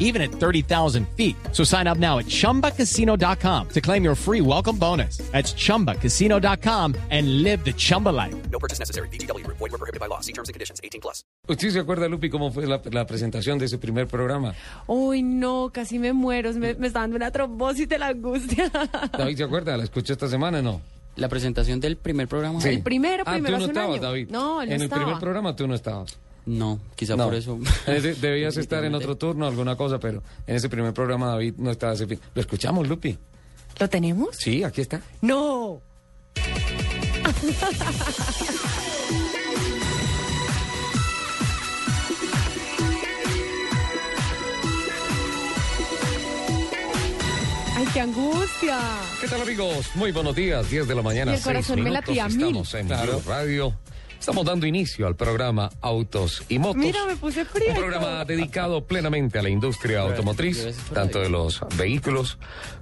even at 30,000 feet. So sign up now at chumbacasino.com to claim your free welcome bonus. That's chumbacasino.com and live the Chumba life. No purchase necessary. BGW. Void were prohibited by law. See terms and conditions. 18 plus. ¿Usted se acuerda, Lupi, cómo fue la, la presentación de ese primer programa? Uy, no, casi me muero. Me, me está dando una trombosis de la angustia. David, ¿se acuerda? ¿La escuchó esta semana no? La presentación del primer programa. Sí. El primero, ah, primero tú no hace un estabas, año. David. No, él no En el estaba. primer programa tú no estabas. No, quizá No. por eso. De- Debías estar en otro turno, alguna cosa, pero en ese primer programa David no estaba. ese fin. ¿Lo escuchamos, Lupi? ¿Lo tenemos? Sí, aquí está. No. Ay, qué angustia. ¿Qué tal, amigos? Muy buenos días, 10 de la mañana. Y el corazón me latía a mil. Estamos en Blue Radio. Estamos dando inicio al programa Autos y Motos. Mira, me puse fría. Un programa dedicado plenamente a la industria automotriz, tanto de los vehículos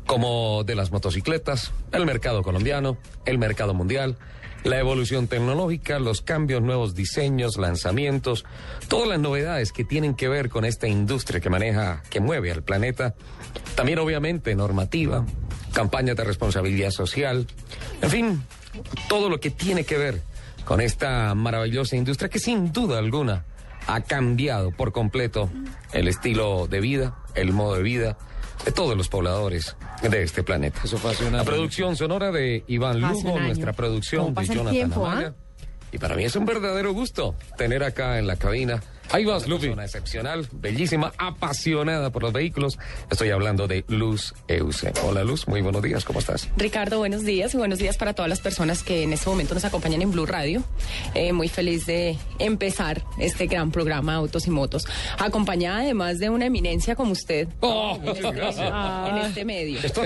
como de las motocicletas, el mercado colombiano, el mercado mundial, la evolución tecnológica, los cambios, nuevos diseños, lanzamientos, todas las novedades que tienen que ver con esta industria que maneja, que mueve al planeta. También, obviamente, normativa, campañas de responsabilidad social, en fin, todo lo que tiene que ver con esta maravillosa industria que sin duda alguna ha cambiado por completo el estilo de vida, el modo de vida de todos los pobladores de este planeta. Eso fue hace un La año. producción sonora de Iván Lugo, nuestra producción ¿Cómo de Jonathan tiempo, Amaya. ah? Y para mí es un verdadero gusto tener acá en la cabina. Ahí vas, Pues, Lupi. Una excepcional, bellísima, apasionada por los vehículos. Estoy hablando de Luz Euse. Hola, Luz. Muy buenos días. ¿Cómo estás? Ricardo, buenos días y buenos días para todas las personas que en este momento nos acompañan en Blue Radio. Eh, muy feliz de empezar este gran programa Autos y Motos, acompañada además de una eminencia como usted Oh, muchas gracias. en este medio. Esto.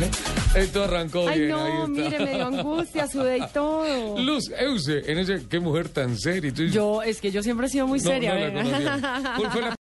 Esto arrancó Ay, bien. no, ahí está. mire, me dio angustia, sudé y todo. Luz Euse, en ese, qué mujer tan seria. Yo, es que yo siempre he sido muy No, seria, no la. ¿Cuál fue la